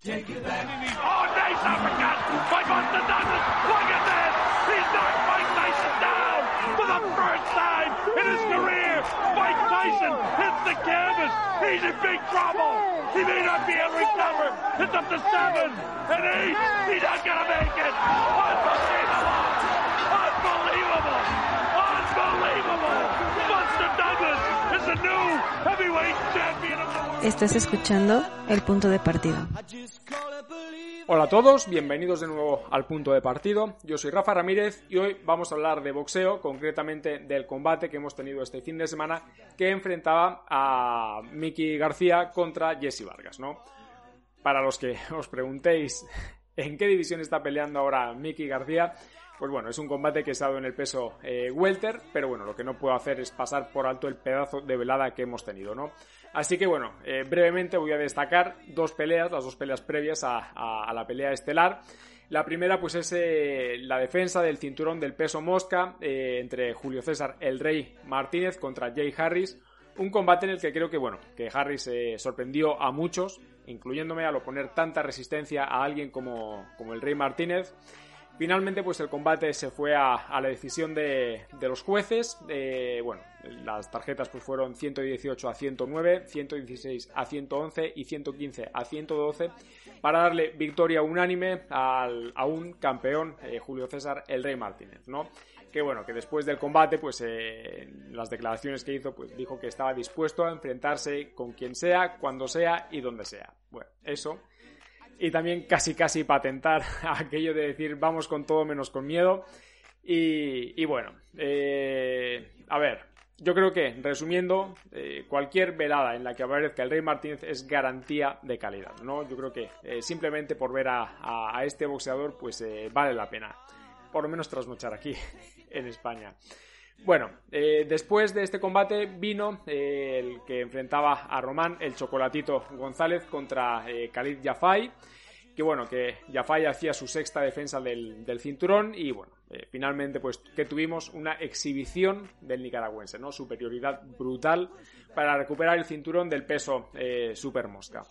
Take it back. Oh, nice uppercut by Buster Douglas. Look at this. He's knocked Mike Tyson down for the first time in his career. Mike Tyson hits the canvas. He's in big trouble. He may not be able to recover. It's up to seven and eight. He's not going to make it. Unbelievable. Estás escuchando El Punto de Partido. Hola a todos, bienvenidos de nuevo al punto de partido. Yo soy Rafa Ramírez y hoy vamos a hablar de boxeo, concretamente del combate que hemos tenido este fin de semana que enfrentaba a Miki García contra Jesse Vargas, ¿no? Para los que os preguntéis en qué división está peleando ahora Miki García, pues bueno, es un combate que ha estado en el peso eh, welter, pero bueno, lo que no puedo hacer es pasar por alto el pedazo de velada que hemos tenido, ¿no? Así que bueno, eh, brevemente voy a destacar dos peleas, las dos peleas previas a, la pelea estelar. La primera pues es eh, la defensa del cinturón del peso mosca entre Julio César El Rey Martínez contra Jay Harris. Un combate en el que creo que bueno, que Harris sorprendió a muchos, incluyéndome al oponer tanta resistencia a alguien como, como el Rey Martínez. Finalmente, pues el combate se fue a, la decisión de, los jueces. Eh, bueno, las tarjetas pues fueron 118 a 109, 116 a 111 y 115 a 112 para darle victoria unánime al, a un campeón, eh, Julio César El Rey Martínez, ¿no? Que bueno, que después del combate, pues eh, las declaraciones que hizo, pues dijo que estaba dispuesto a enfrentarse con quien sea, cuando sea y donde sea. Bueno, eso y también casi casi patentar aquello de decir vamos con todo menos con miedo. Y, bueno, eh, a ver, yo creo que resumiendo, eh, cualquier velada en la que aparezca el Rey Martínez es garantía de calidad, ¿no? Yo creo que eh, simplemente por ver a, a- a este boxeador pues eh, vale la pena, por lo menos trasnochar aquí en España. Bueno, eh, después de este combate vino eh, el que enfrentaba a Román, el Chocolatito González, contra eh, Khalid Jafai. Que bueno, que Jafai hacía su sexta defensa del, del cinturón y bueno, finalmente pues que tuvimos una exhibición del nicaragüense, ¿no? Superioridad brutal para recuperar el cinturón del peso super mosca.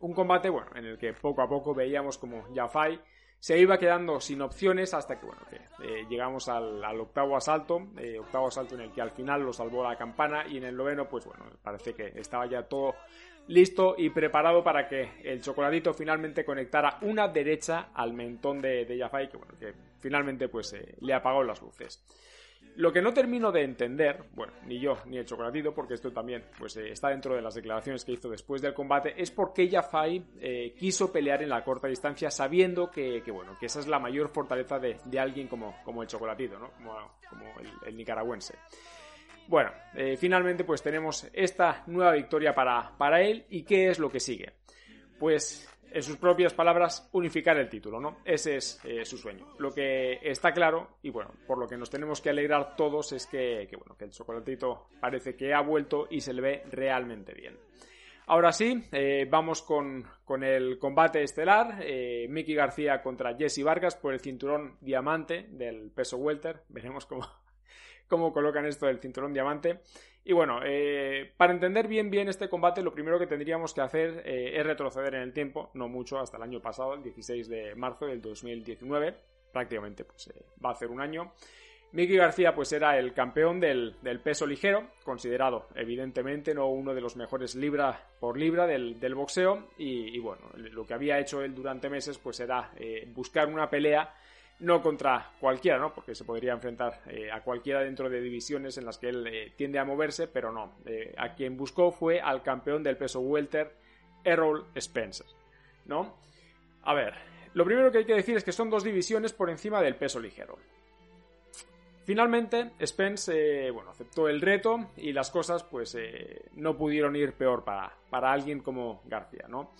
Un combate, bueno, en el que poco a poco veíamos como Jafai se iba quedando sin opciones hasta que, bueno, que eh, llegamos al, al octavo asalto, eh, octavo asalto en el que al final lo salvó la campana y en el noveno, pues bueno, parece que estaba ya todo listo y preparado para que el chocolatito finalmente conectara una derecha al mentón de, de Jafai, que bueno, que finalmente pues eh, le apagó las luces. Lo que no termino de entender, bueno, ni yo ni el chocolatito, porque esto también pues, eh, está dentro de las declaraciones que hizo después del combate, es por qué Jafai eh, quiso pelear en la corta distancia sabiendo que, bueno, que esa es la mayor fortaleza de, de alguien como, como el chocolatito, ¿no? Como, el nicaragüense. Bueno, eh, finalmente pues tenemos esta nueva victoria para, para él y ¿qué es lo que sigue? Pues en sus propias palabras, unificar el título, ¿no? Ese es eh, su sueño. Lo que está claro, y bueno, por lo que nos tenemos que alegrar todos, es que, bueno, que el chocolatito parece que ha vuelto y se le ve realmente bien. Ahora sí, eh, vamos con, con, el combate estelar. Eh, Mickey García contra Jesse Vargas por el cinturón diamante del peso welter. Veremos cómo, cómo colocan esto del cinturón diamante. Y bueno, eh, para entender bien bien este combate, lo primero que tendríamos que hacer eh, es retroceder en el tiempo, no mucho, hasta el año pasado, el 16 de marzo del 2019, prácticamente pues eh, va a ser un año. Miki García pues era el campeón del, del, peso ligero, considerado evidentemente no uno de los mejores libra por libra del, del boxeo y, y, bueno, lo que había hecho él durante meses pues era eh, buscar una pelea no contra cualquiera, ¿no? Porque se podría enfrentar eh, a cualquiera dentro de divisiones en las que él eh, tiende a moverse, pero no. Eh, a quien buscó fue al campeón del peso welter, Errol Spencer, ¿no? A ver, lo primero que hay que decir es que son dos divisiones por encima del peso ligero. Finalmente, Spence, bueno, aceptó el reto y las cosas, pues, no pudieron ir peor para, para alguien como García, ¿no?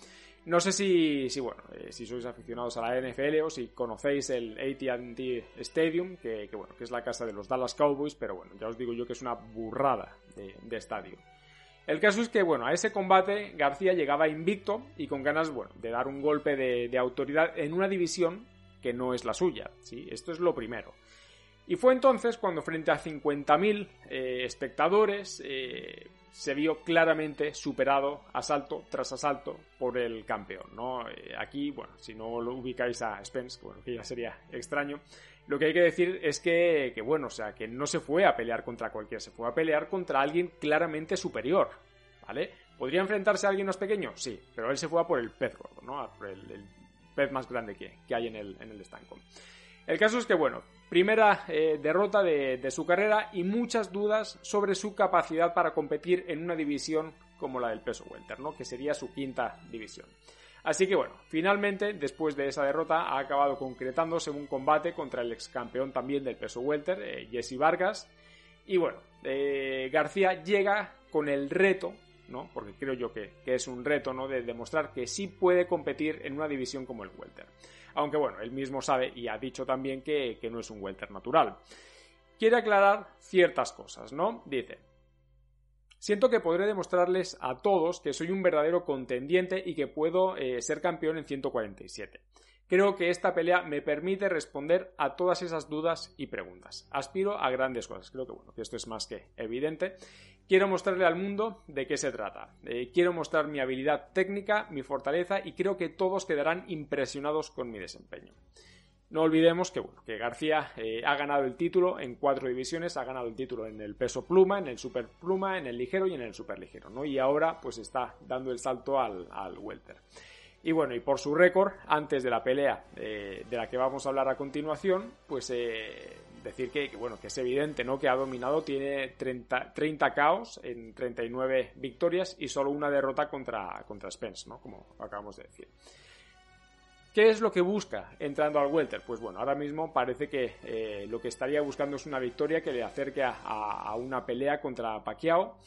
No sé si, si bueno, eh, si sois aficionados a la NFL o si conocéis el AT&T Stadium, que, bueno, que es la casa de los Dallas Cowboys, pero bueno, ya os digo yo que es una burrada de, estadio. El caso es que, bueno, a ese combate García llegaba invicto y con ganas, bueno, de dar un golpe de, de autoridad en una división que no es la suya, ¿sí? Esto es lo primero. Y fue entonces cuando frente a 50.000 eh, espectadores eh, se vio claramente superado asalto tras asalto por el campeón, ¿no? Eh, aquí, bueno, si no lo ubicáis a Spence, bueno, que ya sería extraño, lo que hay que decir es que, que, bueno, o sea, que no se fue a pelear contra cualquiera, se fue a pelear contra alguien claramente superior, ¿vale? ¿Podría enfrentarse a alguien más pequeño? Sí, pero él se fue a por el pez gordo, ¿no? el, pez más grande que, que hay en el, en el estanco. El caso es que, bueno, primera eh, derrota de, su carrera y muchas dudas sobre su capacidad para competir en una división como la del peso welter, ¿no? Que sería su quinta división. Así que bueno, finalmente, después de esa derrota, ha acabado concretándose un combate contra el ex campeón también del peso welter, eh, Jesse Vargas. Y bueno, eh, García llega con el reto ¿no? Porque creo yo que, es un reto, ¿no? De demostrar que sí puede competir en una división como el welter. Aunque bueno, él mismo sabe y ha dicho también que, que no es un welter natural. Quiere aclarar ciertas cosas, ¿no? Dice, Siento que podré demostrarles a todos que soy un verdadero contendiente y que puedo eh, ser campeón en 147. Creo que esta pelea me permite responder a todas esas dudas y preguntas. Aspiro a grandes cosas. Creo que bueno, que esto es más que evidente. Quiero mostrarle al mundo de qué se trata. Eh, quiero mostrar mi habilidad técnica, mi fortaleza y creo que todos quedarán impresionados con mi desempeño. No olvidemos que, bueno, que García eh, ha ganado el título en cuatro divisiones, ha ganado el título en el peso pluma, en el super pluma, en el ligero y en el super ligero, ¿no? Y ahora pues está dando el salto al, al welter. Y bueno, y por su récord, antes de la pelea eh, de la que vamos a hablar a continuación, pues eh, decir que, bueno, que es evidente, ¿no? Que ha dominado, tiene 30, 30 caos en 39 victorias y solo una derrota contra, contra Spence, ¿no? Como acabamos de decir. ¿Qué es lo que busca entrando al welter? Pues bueno, ahora mismo parece que eh, lo que estaría buscando es una victoria que le acerque a, una pelea contra Pacquiao.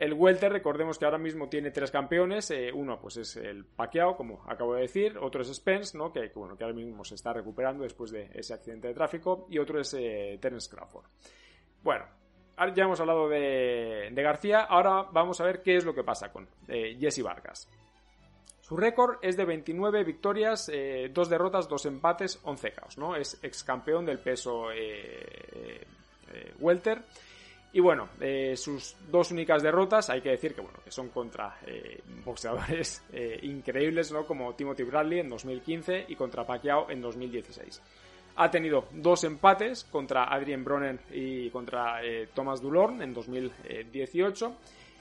El welter, recordemos que ahora mismo tiene tres campeones. Eh, uno, pues es el Pacquiao, como acabo de decir. Otro es Spence, ¿no? Que, bueno, que ahora mismo se está recuperando después de ese accidente de tráfico. Y otro es eh, Terence Crawford. Bueno, ya hemos hablado de, García. Ahora vamos a ver qué es lo que pasa con eh, Jesse Vargas. Su récord es de 29 victorias, eh, 2 derrotas, 2 empates, 11 caos, ¿no? Es ex campeón del peso welter y bueno, eh, sus dos únicas derrotas, hay que decir que bueno, que son contra eh, boxeadores eh, increíbles, ¿no? Como Timothy Bradley en 2015 y contra Pacquiao en 2016. Ha tenido dos empates contra Adrien Broner y contra Thomas Dulorn en 2018.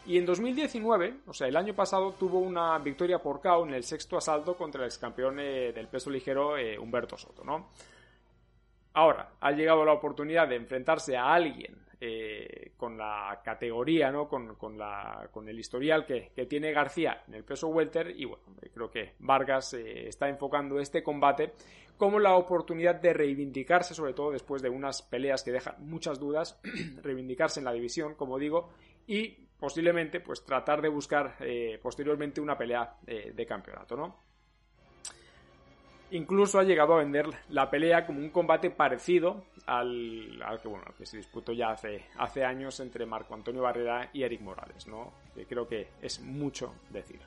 Y en 2019, o sea, el año pasado, tuvo una victoria por KO en el sexto asalto contra el ex campeón del peso ligero Humberto Soto, ¿no? Ahora, ha llegado la oportunidad de enfrentarse a alguien eh, con la categoría, ¿no? Con, la, con el historial que, tiene García en el peso welter y bueno, creo que Vargas eh, está enfocando este combate como la oportunidad de reivindicarse, sobre todo después de unas peleas que dejan muchas dudas, reivindicarse en la división, como digo, y posiblemente pues tratar de buscar eh, posteriormente una pelea de campeonato, ¿no? Incluso ha llegado a vender la pelea como un combate parecido al, que, bueno, que se disputó ya hace, hace años entre Marco Antonio Barrera y Eric Morales, ¿no? Que creo que es mucho decir.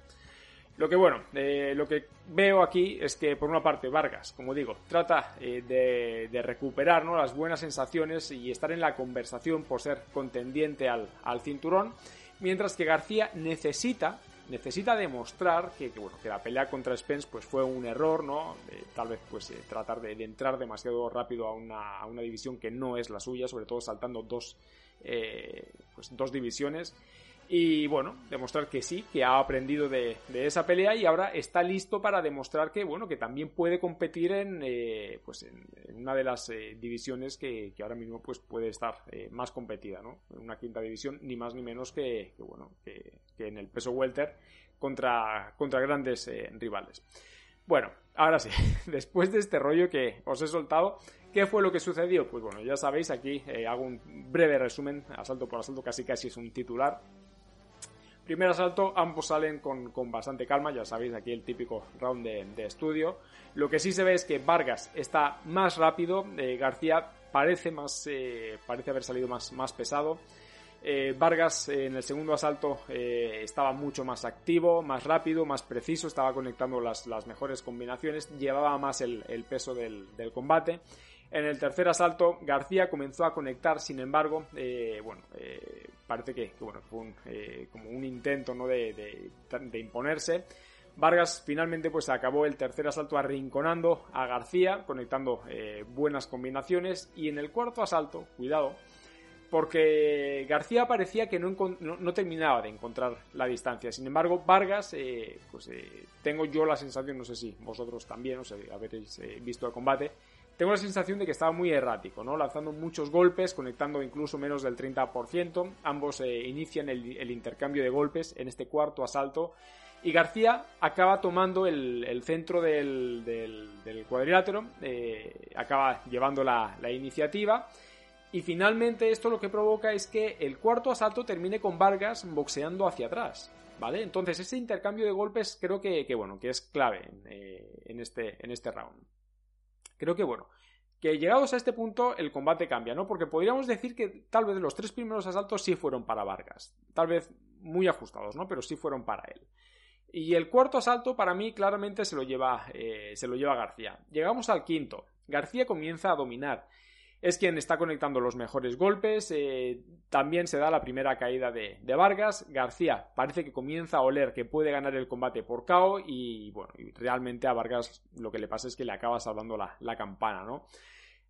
Lo que bueno, eh, lo que veo aquí es que por una parte Vargas, como digo, trata eh, de, de, recuperar ¿no? las buenas sensaciones y estar en la conversación por ser contendiente al, al cinturón, mientras que García necesita necesita demostrar que, bueno, que la pelea contra Spence pues fue un error, ¿no? tal vez pues eh, tratar de, entrar demasiado rápido a una, a una, división que no es la suya, sobre todo saltando dos, eh, pues, dos divisiones y bueno, demostrar que sí, que ha aprendido de, esa pelea y ahora está listo para demostrar que bueno, que también puede competir en, eh, pues en, una de las eh, divisiones que, ahora mismo pues puede estar eh, más competida, ¿no? En una quinta división, ni más ni menos que, bueno, que, en el peso welter contra, contra grandes rivales. Bueno, ahora sí, después de este rollo que os he soltado, ¿qué fue lo que sucedió? Pues bueno, ya sabéis, aquí hago un breve resumen, asalto por asalto, casi casi es un titular Primer asalto, ambos salen con, bastante calma, ya sabéis, aquí el típico round de, estudio. Lo que sí se ve es que Vargas está más rápido, eh, García parece, más, eh, parece haber salido más, más pesado. Eh, Vargas en el segundo asalto estaba mucho más activo, más rápido, más preciso, estaba conectando las, mejores combinaciones, llevaba más el, peso del, combate. En el tercer asalto, García comenzó a conectar, sin embargo, bueno, parece que, bueno, fue un, como un intento ¿no? de, imponerse. Vargas finalmente pues acabó el tercer asalto arrinconando a García, conectando buenas combinaciones y en el cuarto asalto, cuidado, porque García parecía que no, terminaba de encontrar la distancia. Sin embargo, Vargas, eh, pues eh, tengo yo la sensación, no sé si vosotros también, o sea, habéis eh, visto el combate, tengo la sensación de que estaba muy errático, ¿no? Lanzando muchos golpes, conectando incluso menos del 30%. Ambos inician el, intercambio de golpes en este cuarto asalto. Y García acaba tomando el, centro del, cuadrilátero, acaba llevando la iniciativa. Y finalmente esto lo que provoca es que el cuarto asalto termine con Vargas boxeando hacia atrás. ¿Vale? Entonces ese intercambio de golpes creo que, bueno, que es clave eh, en, este, en este round. Creo que bueno, que llegados a este punto el combate cambia, ¿no? Porque podríamos decir que tal vez los tres primeros asaltos sí fueron para Vargas. Tal vez muy ajustados, ¿no? Pero sí fueron para él. Y el cuarto asalto para mí claramente se lo lleva, eh, se lo lleva García. Llegamos al quinto. García comienza a dominar es quien está conectando los mejores golpes. Eh, también se da la primera caída de, Vargas. García parece que comienza a oler que puede ganar el combate por KO y bueno, realmente a Vargas lo que le pasa es que le acaba salvando la, campana, ¿no?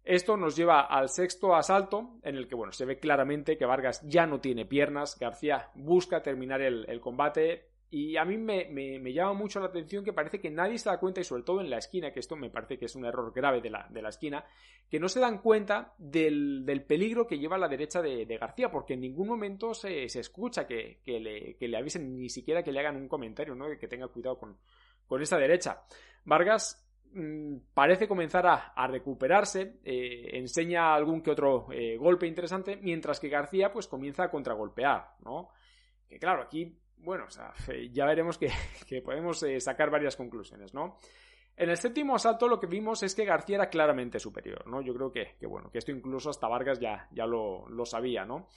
Esto nos lleva al sexto asalto, en el que bueno, se ve claramente que Vargas ya no tiene piernas. García busca terminar el combate, y a mí me, llama mucho la atención que parece que nadie se da cuenta, y sobre todo en la esquina, que esto me parece que es un error grave de la, de la esquina, que no se dan cuenta del, peligro que lleva a la derecha de, García, porque en ningún momento se, escucha que, le, avisen, ni siquiera que le hagan un comentario, ¿no? que tenga cuidado con, con esa derecha. Vargas mm, parece comenzar a, recuperarse, eh, enseña algún que otro eh, golpe interesante, mientras que García pues comienza a contragolpear, ¿no? Que claro, aquí bueno, o sea, ya veremos que, podemos eh, sacar varias conclusiones, ¿no? En el séptimo asalto lo que vimos es que García era claramente superior, ¿no? Yo creo que, bueno, que esto incluso hasta Vargas ya, ya lo, lo sabía, ¿no?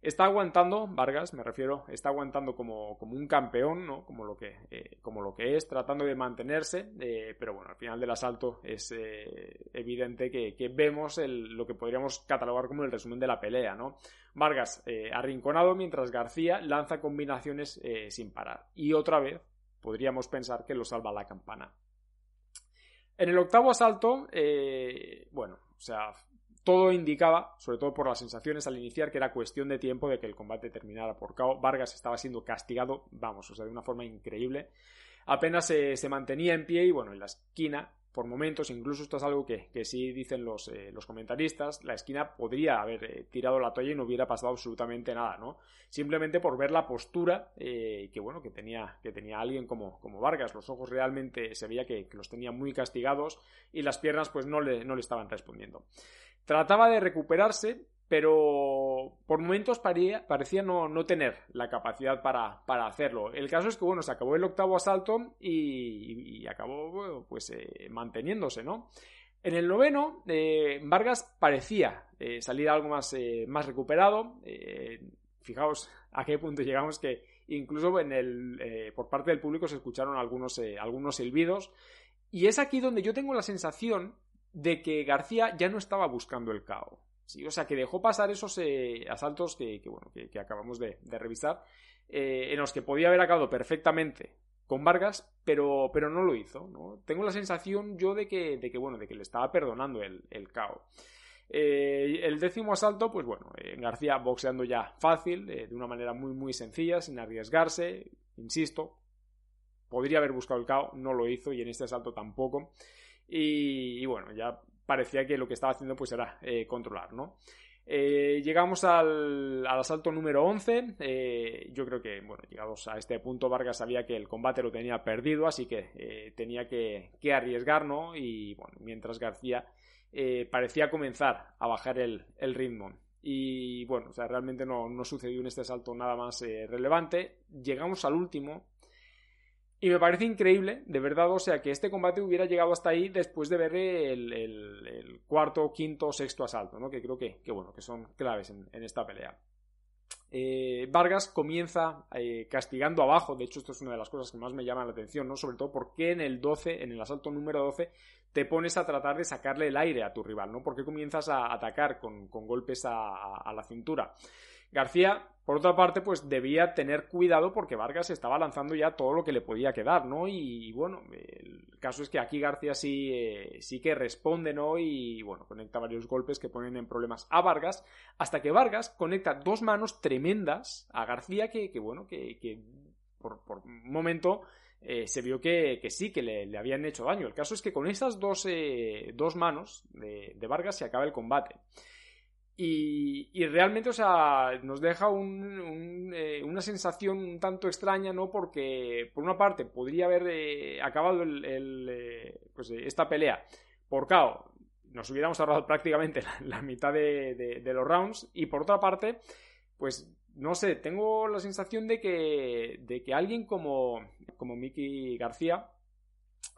Está aguantando, Vargas me refiero, está aguantando como, como un campeón, ¿no? Como lo que, eh, como lo que es, tratando de mantenerse, eh, pero bueno, al final del asalto es eh, evidente que, vemos lo que podríamos catalogar como el resumen de la pelea, ¿no? Vargas arrinconado mientras García lanza combinaciones sin parar. Y otra vez podríamos pensar que lo salva la campana. En el octavo asalto, bueno, o sea, todo indicaba, sobre todo por las sensaciones al iniciar, que era cuestión de tiempo de que el combate terminara por KO. Vargas estaba siendo castigado, vamos, o sea, de una forma increíble. Apenas se, mantenía en pie y, bueno, en la esquina, por momentos, incluso esto es algo que, sí dicen los, eh, los, comentaristas, la esquina podría haber eh, tirado la toalla y no hubiera pasado absolutamente nada, ¿no? Simplemente por ver la postura eh, que, bueno, que tenía, que tenía alguien como, como Vargas. Los ojos realmente se veía que, que, los tenía muy castigados y las piernas pues no le, no le estaban respondiendo. Trataba de recuperarse, pero por momentos parecía, no, tener la capacidad para, hacerlo. El caso es que, bueno, se acabó el octavo asalto y, acabó, pues, eh, manteniéndose, ¿no? En el noveno, eh, Vargas parecía eh, salir algo más, más recuperado. fijaos a qué punto llegamos que incluso en el, por parte del público se escucharon algunos, algunos silbidos. Y es aquí donde yo tengo la sensación de que García ya no estaba buscando el caos. O sea, que dejó pasar esos eh, asaltos que, bueno, que, acabamos de, revisar, eh, en los que podía haber acabado perfectamente con Vargas, pero, pero no lo hizo. Tengo la sensación yo de que, de que, bueno, de que le estaba perdonando el, el caos. Eh, el décimo asalto, pues bueno, García boxeando ya fácil, de una manera muy muy sencilla, sin arriesgarse, insisto, podría haber buscado el KO, no lo hizo y en este asalto tampoco. Y, bueno, ya parecía que lo que estaba haciendo pues era eh, controlar, ¿no? Eh, llegamos al, asalto número 11. Eh, yo creo que, bueno, llegados a este punto, Vargas sabía que el combate lo tenía perdido, así que tenía que, arriesgar, ¿no? Y bueno, mientras García parecía comenzar a bajar el, ritmo. Y bueno, o sea, realmente no, no, sucedió en este asalto nada más relevante. Llegamos al último, y me parece increíble, de verdad, o sea, que este combate hubiera llegado hasta ahí después de ver el, cuarto, quinto, sexto asalto, ¿no? Que creo que, bueno, que son claves en, esta pelea. Eh, Vargas comienza eh, castigando abajo, de hecho esto es una de las cosas que más me llama la atención, ¿no? Sobre todo porque en el 12, en el asalto número 12, te pones a tratar de sacarle el aire a tu rival, ¿no? Porque comienzas a atacar con, golpes a, la cintura. García, por otra parte, pues debía tener cuidado porque Vargas estaba lanzando ya todo lo que le podía quedar, ¿no? Y, bueno, el caso es que aquí García sí, eh, sí que responde, ¿no? Y bueno, conecta varios golpes que ponen en problemas a Vargas, hasta que Vargas conecta dos manos tremendas a García que, bueno, que, por, un momento eh, se vio que, sí, que le, habían hecho daño. El caso es que con estas dos, eh, dos manos de, de Vargas se acaba el combate. Y, realmente, o sea, nos deja eh, una sensación un tanto extraña, ¿no? Porque, por una parte, podría haber eh, acabado eh, pues, esta pelea por KO. Nos hubiéramos ahorrado prácticamente la, mitad de, los rounds. Y por otra parte, pues, no sé, tengo la sensación de que, de que alguien como, como Mickey García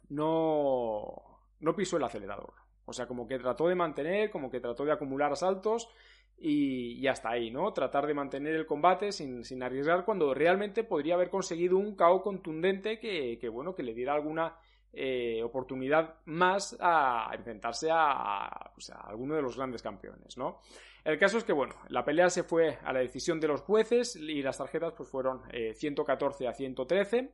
no, no pisó el acelerador. O sea, como que trató de mantener, como que trató de acumular asaltos y, hasta ahí, ¿no? Tratar de mantener el combate sin, arriesgar cuando realmente podría haber conseguido un KO contundente que, bueno, que le diera alguna eh, oportunidad más a enfrentarse a, alguno de los grandes campeones, ¿no? El caso es que, bueno, la pelea se fue a la decisión de los jueces y las tarjetas pues fueron 114 eh, a 113,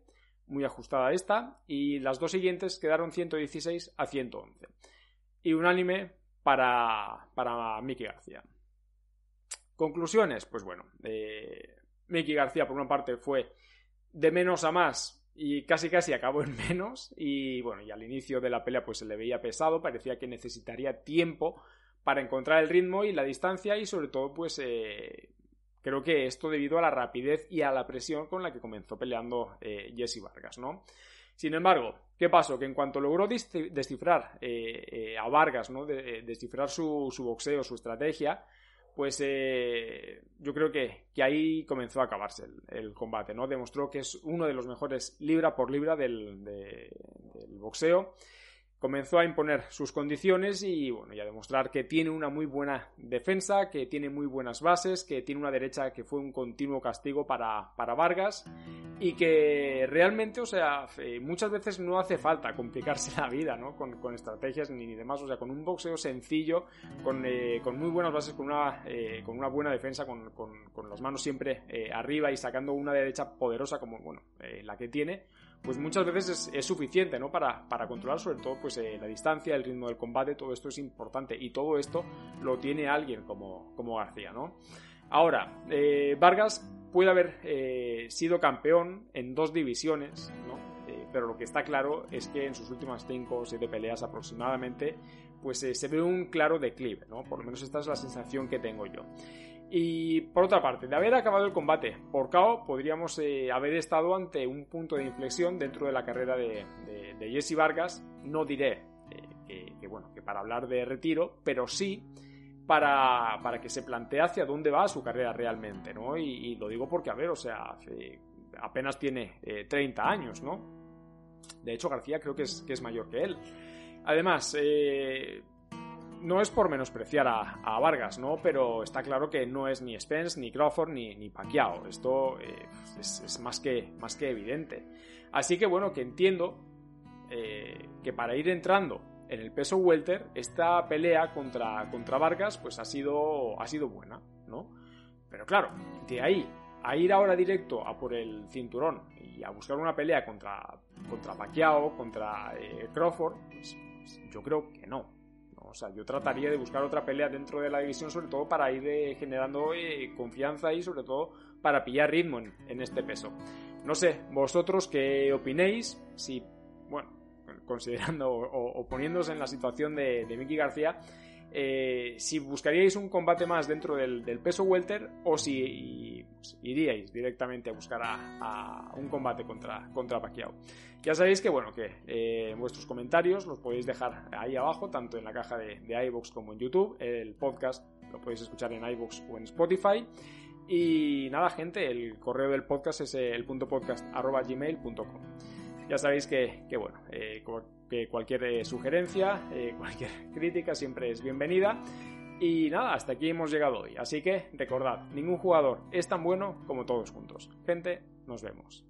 muy ajustada esta, y las dos siguientes quedaron 116 a 111 y unánime para, para Miki García. Conclusiones, pues bueno, eh, Miki García por una parte fue de menos a más y casi casi acabó en menos y bueno, y al inicio de la pelea pues se le veía pesado, parecía que necesitaría tiempo para encontrar el ritmo y la distancia y sobre todo pues eh, creo que esto debido a la rapidez y a la presión con la que comenzó peleando eh, Jesse Vargas, ¿no? Sin embargo, ¿qué pasó? Que en cuanto logró descifrar eh, eh, a Vargas, ¿no? De, descifrar su, boxeo, su estrategia, pues eh, yo creo que, ahí comenzó a acabarse el, combate, ¿no? Demostró que es uno de los mejores libra por libra del, del boxeo comenzó a imponer sus condiciones y bueno, y a demostrar que tiene una muy buena defensa, que tiene muy buenas bases, que tiene una derecha que fue un continuo castigo para, para Vargas y que realmente, o sea, eh, muchas veces no hace falta complicarse la vida, ¿no? Con, estrategias ni, demás, o sea, con un boxeo sencillo, con, eh, muy buenas bases, con una, eh, con una buena defensa, con, con las manos siempre arriba y sacando una derecha poderosa como, bueno, la que tiene, pues muchas veces es, suficiente, ¿no? Para, para, controlar sobre todo pues eh, la distancia, el ritmo del combate, todo esto es importante y todo esto lo tiene alguien como, como García, ¿no? Ahora, eh, Vargas puede haber eh, sido campeón en dos divisiones, ¿no? pero lo que está claro es que en sus últimas 5 o 7 peleas aproximadamente, pues se ve un claro declive, ¿no? Por lo menos esta es la sensación que tengo yo. Y por otra parte, de haber acabado el combate por KO, podríamos eh, haber estado ante un punto de inflexión dentro de la carrera de, Jesse Vargas. No diré eh, que, bueno, que para hablar de retiro, pero sí para, para, que se plantee hacia dónde va su carrera realmente, ¿no? Y, lo digo porque, a ver, o sea, apenas tiene 30 eh, años, ¿no? De hecho, García creo que es, que es mayor que él. Además, no es por menospreciar a, Vargas, ¿no? Pero está claro que no es ni Spence, ni Crawford, ni, ni. Esto eh, es, más, que, más que evidente. Así que bueno, que entiendo eh, que para ir entrando en el peso welter, esta pelea contra, contra Vargas pues ha sido, ha sido buena, ¿no? Pero claro, de ahí a ir ahora directo a por el cinturón y a buscar una pelea contra, contra Pacquiao, contra eh, Crawford, pues, pues yo creo que no. O sea, yo trataría de buscar otra pelea dentro de la división, sobre todo para ir eh, generando eh, confianza y sobre todo para pillar ritmo en, este peso. No sé, vosotros qué opinéis, si, bueno, considerando o, poniéndose en la situación de, de Mickey García, eh, si buscaríais un combate más dentro del, peso welter o si iríais directamente a buscar a, un combate contra, contra Pacquiao. Ya sabéis que, bueno, que eh, vuestros comentarios los podéis dejar ahí abajo, tanto en la caja de, de iVoox como en YouTube. El podcast lo podéis escuchar en iVoox o en Spotify. Y nada, gente, el correo del podcast es el punto Ya sabéis que, bueno, eh, que cualquier eh, sugerencia, eh, cualquier crítica siempre es bienvenida. Y nada, hasta aquí hemos llegado hoy. Así que recordad, ningún jugador es tan bueno como todos juntos. Gente, nos vemos.